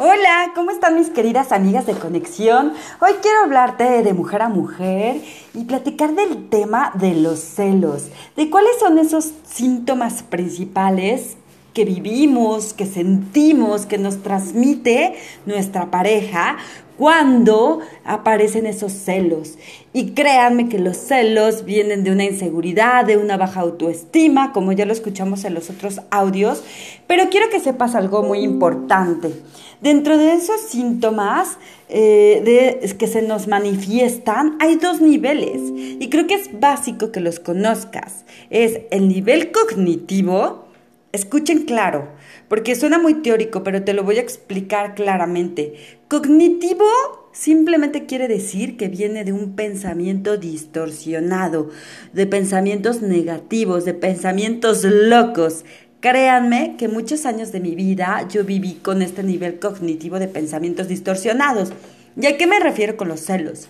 Hola, ¿cómo están mis queridas amigas de conexión? Hoy quiero hablarte de mujer a mujer y platicar del tema de los celos, de cuáles son esos síntomas principales que vivimos, que sentimos, que nos transmite nuestra pareja cuando aparecen esos celos. Y créanme que los celos vienen de una inseguridad, de una baja autoestima, como ya lo escuchamos en los otros audios, pero quiero que sepas algo muy importante. Dentro de esos síntomas eh, que se nos manifiestan, hay dos niveles y creo que es básico que los conozcas. Es el nivel cognitivo, escuchen claro, porque suena muy teórico, pero te lo voy a explicar claramente. Cognitivo simplemente quiere decir que viene de un pensamiento distorsionado, de pensamientos negativos, de pensamientos locos. Créanme que muchos años de mi vida yo viví con este nivel cognitivo de pensamientos distorsionados. ¿Y a qué me refiero con los celos?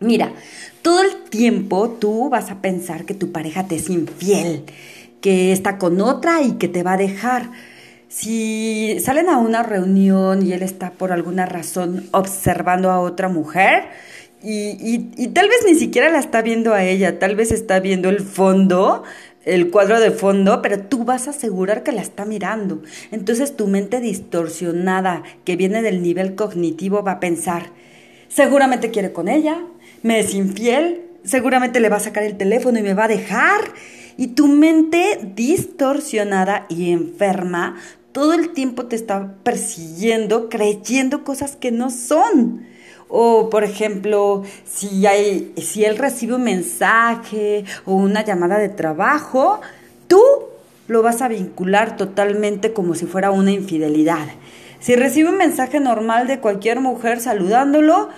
Mira, todo el tiempo tú vas a pensar que tu pareja te es infiel, que está con otra y que te va a dejar. Si salen a una reunión y él está por alguna razón observando a otra mujer, y, y, tal vez ni siquiera la está viendo a ella, tal vez está viendo el fondo, el cuadro de fondo, pero tú vas a asegurar que la está mirando. Entonces tu mente distorsionada que viene del nivel cognitivo va a pensar, seguramente quiere con ella, me es infiel, seguramente le va a sacar el teléfono y me va a dejar. Y tu mente distorsionada y enferma todo el tiempo te está persiguiendo, creyendo cosas que no son. O, por ejemplo, si, hay, si él recibe un mensaje o una llamada de trabajo, tú lo vas a vincular totalmente como si fuera una infidelidad. Si recibe un mensaje normal de cualquier mujer saludándolo,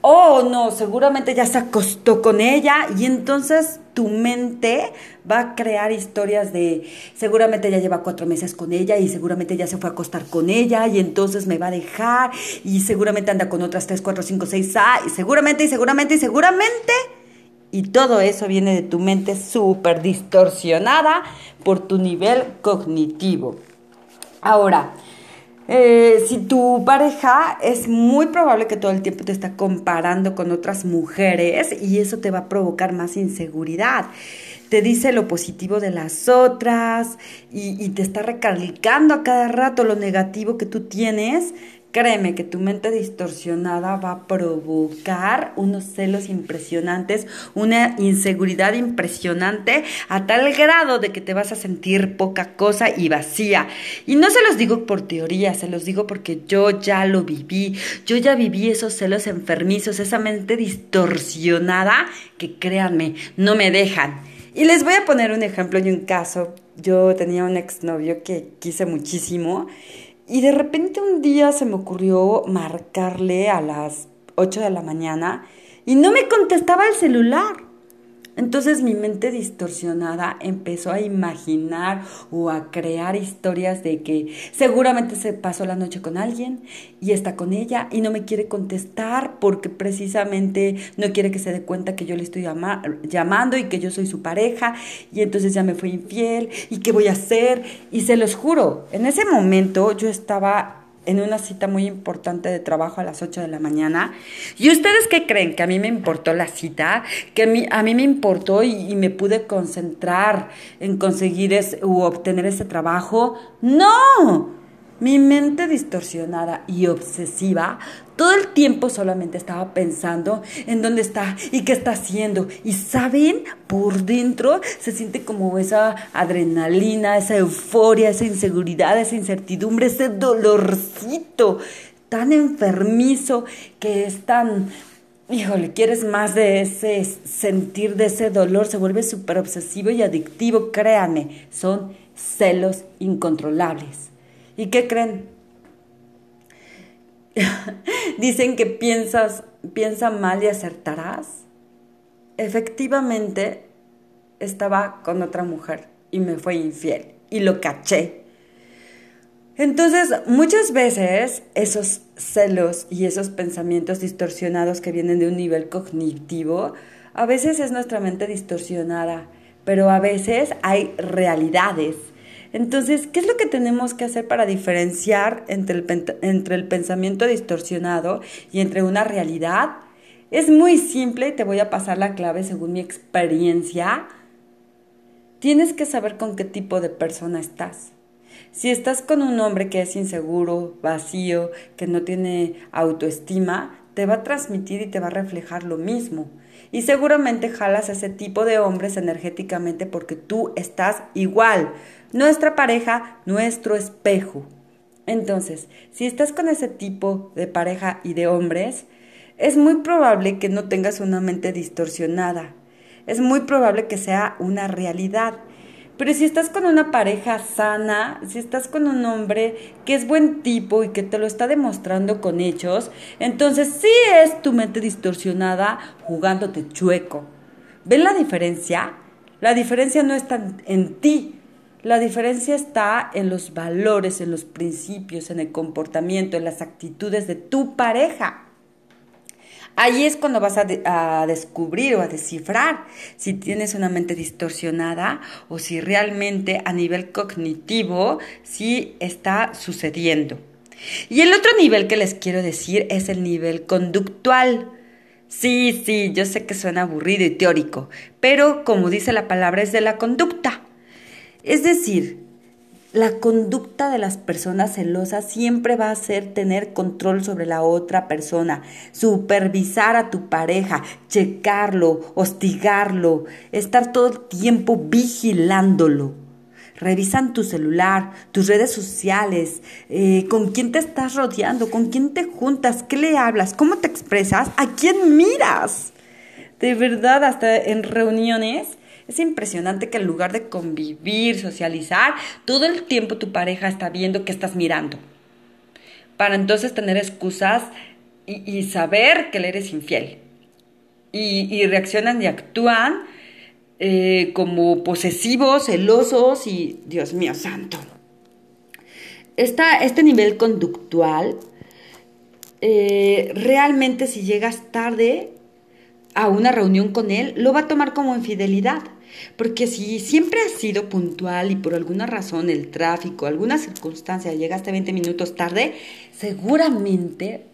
oh no, seguramente ya se acostó con ella y entonces tu mente va a crear historias de seguramente ya lleva cuatro meses con ella y seguramente ya se fue a acostar con ella y entonces me va a dejar y seguramente anda con otras tres, cuatro, cinco, seis, ah, y seguramente y seguramente y seguramente. Y todo eso viene de tu mente súper distorsionada por tu nivel cognitivo. Ahora, eh, si tu pareja es muy probable que todo el tiempo te está comparando con otras mujeres y eso te va a provocar más inseguridad. Te dice lo positivo de las otras y, y te está recalcando a cada rato lo negativo que tú tienes Créeme que tu mente distorsionada va a provocar unos celos impresionantes, una inseguridad impresionante a tal grado de que te vas a sentir poca cosa y vacía. Y no se los digo por teoría, se los digo porque yo ya lo viví. Yo ya viví esos celos enfermizos, esa mente distorsionada que créanme, no me dejan. Y les voy a poner un ejemplo y un caso. Yo tenía un exnovio que quise muchísimo y de repente un día se me ocurrió marcarle a las 8 de la mañana y no me contestaba el celular. Entonces mi mente distorsionada empezó a imaginar o a crear historias de que seguramente se pasó la noche con alguien y está con ella y no me quiere contestar porque precisamente no quiere que se dé cuenta que yo le estoy llamando y que yo soy su pareja y entonces ya me fue infiel y qué voy a hacer y se los juro, en ese momento yo estaba en una cita muy importante de trabajo a las 8 de la mañana. ¿Y ustedes qué creen? ¿Que a mí me importó la cita? ¿Que a mí, a mí me importó y, me pude concentrar en conseguir ese, u obtener ese trabajo? No, mi mente distorsionada y obsesiva todo el tiempo solamente estaba pensando en dónde está y qué está haciendo. Y saben, por dentro se siente como esa adrenalina, esa euforia, esa inseguridad, esa incertidumbre, ese dolorcito tan enfermizo que es tan híjole, quieres más de ese sentir, de ese dolor, se vuelve súper obsesivo y adictivo, créanme, son celos incontrolables. ¿Y qué creen? Dicen que piensas, piensa mal y acertarás. Efectivamente, estaba con otra mujer y me fue infiel y lo caché. Entonces, muchas veces esos celos y esos pensamientos distorsionados que vienen de un nivel cognitivo, a veces es nuestra mente distorsionada, pero a veces hay realidades Entonces, ¿qué es lo que tenemos que hacer para diferenciar entre el, entre el pensamiento distorsionado y entre una realidad? Es muy simple y te voy a pasar la clave según mi experiencia. Tienes que saber con qué tipo de persona estás. Si estás con un hombre que es inseguro, vacío, que no tiene autoestima, te va a transmitir y te va a reflejar lo mismo. Y seguramente jalas a ese tipo de hombres energéticamente porque tú estás igual. Nuestra pareja, nuestro espejo. Entonces, si estás con ese tipo de pareja y de hombres, es muy probable que no tengas una mente distorsionada. Es muy probable que sea una realidad. Pero si estás con una pareja sana, si estás con un hombre que es buen tipo y que te lo está demostrando con hechos, entonces sí es tu mente distorsionada jugándote chueco. ¿Ven la diferencia? La diferencia no está en ti, la diferencia está en los valores, en los principios, en el comportamiento, en las actitudes de tu pareja. Ahí es cuando vas a, descubrir o a descifrar si tienes una mente distorsionada o si realmente a nivel cognitivo sí está sucediendo. Y el otro nivel que les quiero decir es el nivel conductual. Sí, sí, yo sé que suena aburrido y teórico, pero como dice la palabra es de la conducta. Es decir, la conducta de las personas celosas siempre va a ser tener control sobre la otra persona, supervisar a tu pareja, checarlo, hostigarlo, estar todo el tiempo vigilándolo. Revisan tu celular, tus redes sociales, eh, con quién te estás rodeando, con quién te juntas, qué le hablas, cómo te expresas, a quién miras. De verdad, hasta en reuniones es impresionante que en lugar de convivir, socializar, todo el tiempo tu pareja está viendo que estás mirando. Para entonces tener excusas y, saber que le eres infiel. Y, reaccionan y actúan eh, como posesivos, celosos y, Dios mío santo. este nivel conductual, eh, realmente si llegas tarde a una reunión con él, lo va a tomar como infidelidad. Porque si siempre has sido puntual y por alguna razón el tráfico, alguna circunstancia llegaste 20 minutos tarde, seguramente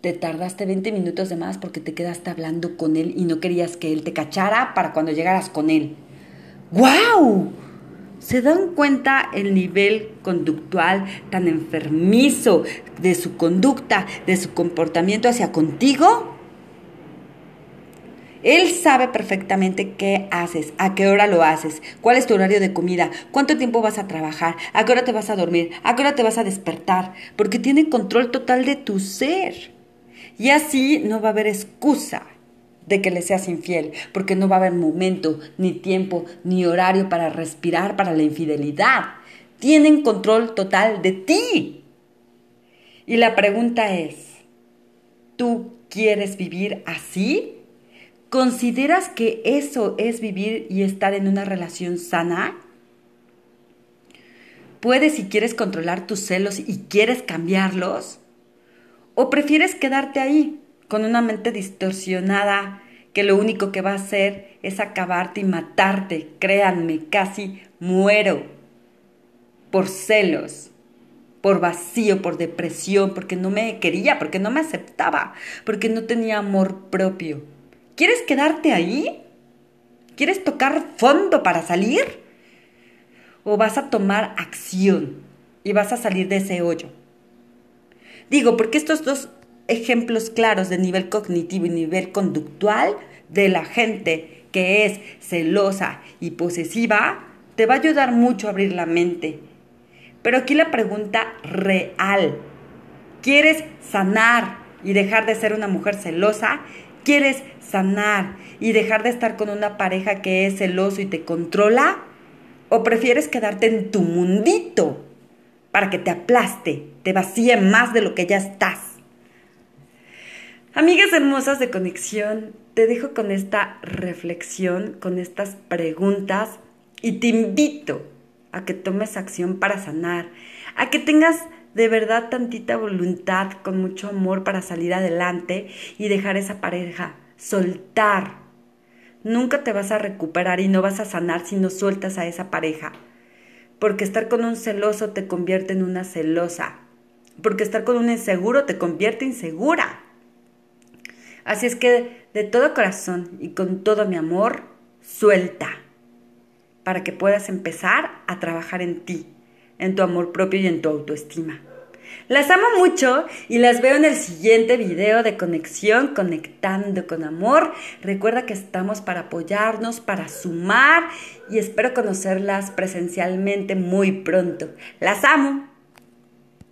te tardaste 20 minutos de más porque te quedaste hablando con él y no querías que él te cachara para cuando llegaras con él. ¡Guau! ¿Se dan cuenta el nivel conductual tan enfermizo de su conducta, de su comportamiento hacia contigo? Él sabe perfectamente qué haces, a qué hora lo haces, cuál es tu horario de comida, cuánto tiempo vas a trabajar, a qué hora te vas a dormir, a qué hora te vas a despertar, porque tiene control total de tu ser. Y así no va a haber excusa de que le seas infiel, porque no va a haber momento, ni tiempo, ni horario para respirar para la infidelidad. Tienen control total de ti. Y la pregunta es, ¿tú quieres vivir así? ¿Consideras que eso es vivir y estar en una relación sana? ¿Puedes si quieres controlar tus celos y quieres cambiarlos? ¿O prefieres quedarte ahí con una mente distorsionada que lo único que va a hacer es acabarte y matarte? Créanme, casi muero por celos por vacío, por depresión, porque no me quería, porque no me aceptaba, porque no tenía amor propio. ¿Quieres quedarte ahí? ¿Quieres tocar fondo para salir? ¿O vas a tomar acción y vas a salir de ese hoyo? Digo, porque estos dos ejemplos claros de nivel cognitivo y nivel conductual de la gente que es celosa y posesiva, te va a ayudar mucho a abrir la mente. Pero aquí la pregunta real, ¿quieres sanar y dejar de ser una mujer celosa? ¿Quieres sanar y dejar de estar con una pareja que es celoso y te controla? ¿O prefieres quedarte en tu mundito para que te aplaste, te vacíe más de lo que ya estás? Amigas hermosas de conexión, te dejo con esta reflexión, con estas preguntas y te invito a que tomes acción para sanar, a que tengas de verdad tantita voluntad, con mucho amor para salir adelante y dejar esa pareja, soltar. Nunca te vas a recuperar y no vas a sanar si no sueltas a esa pareja. porque estar con un celoso te convierte en una celosa, porque estar con un inseguro te convierte insegura. Así es que de todo corazón y con todo mi amor, suelta, para que puedas empezar a trabajar en ti, en tu amor propio y en tu autoestima. Las amo mucho y las veo en el siguiente video de conexión, conectando con amor. Recuerda que estamos para apoyarnos, para sumar y espero conocerlas presencialmente muy pronto. Las amo.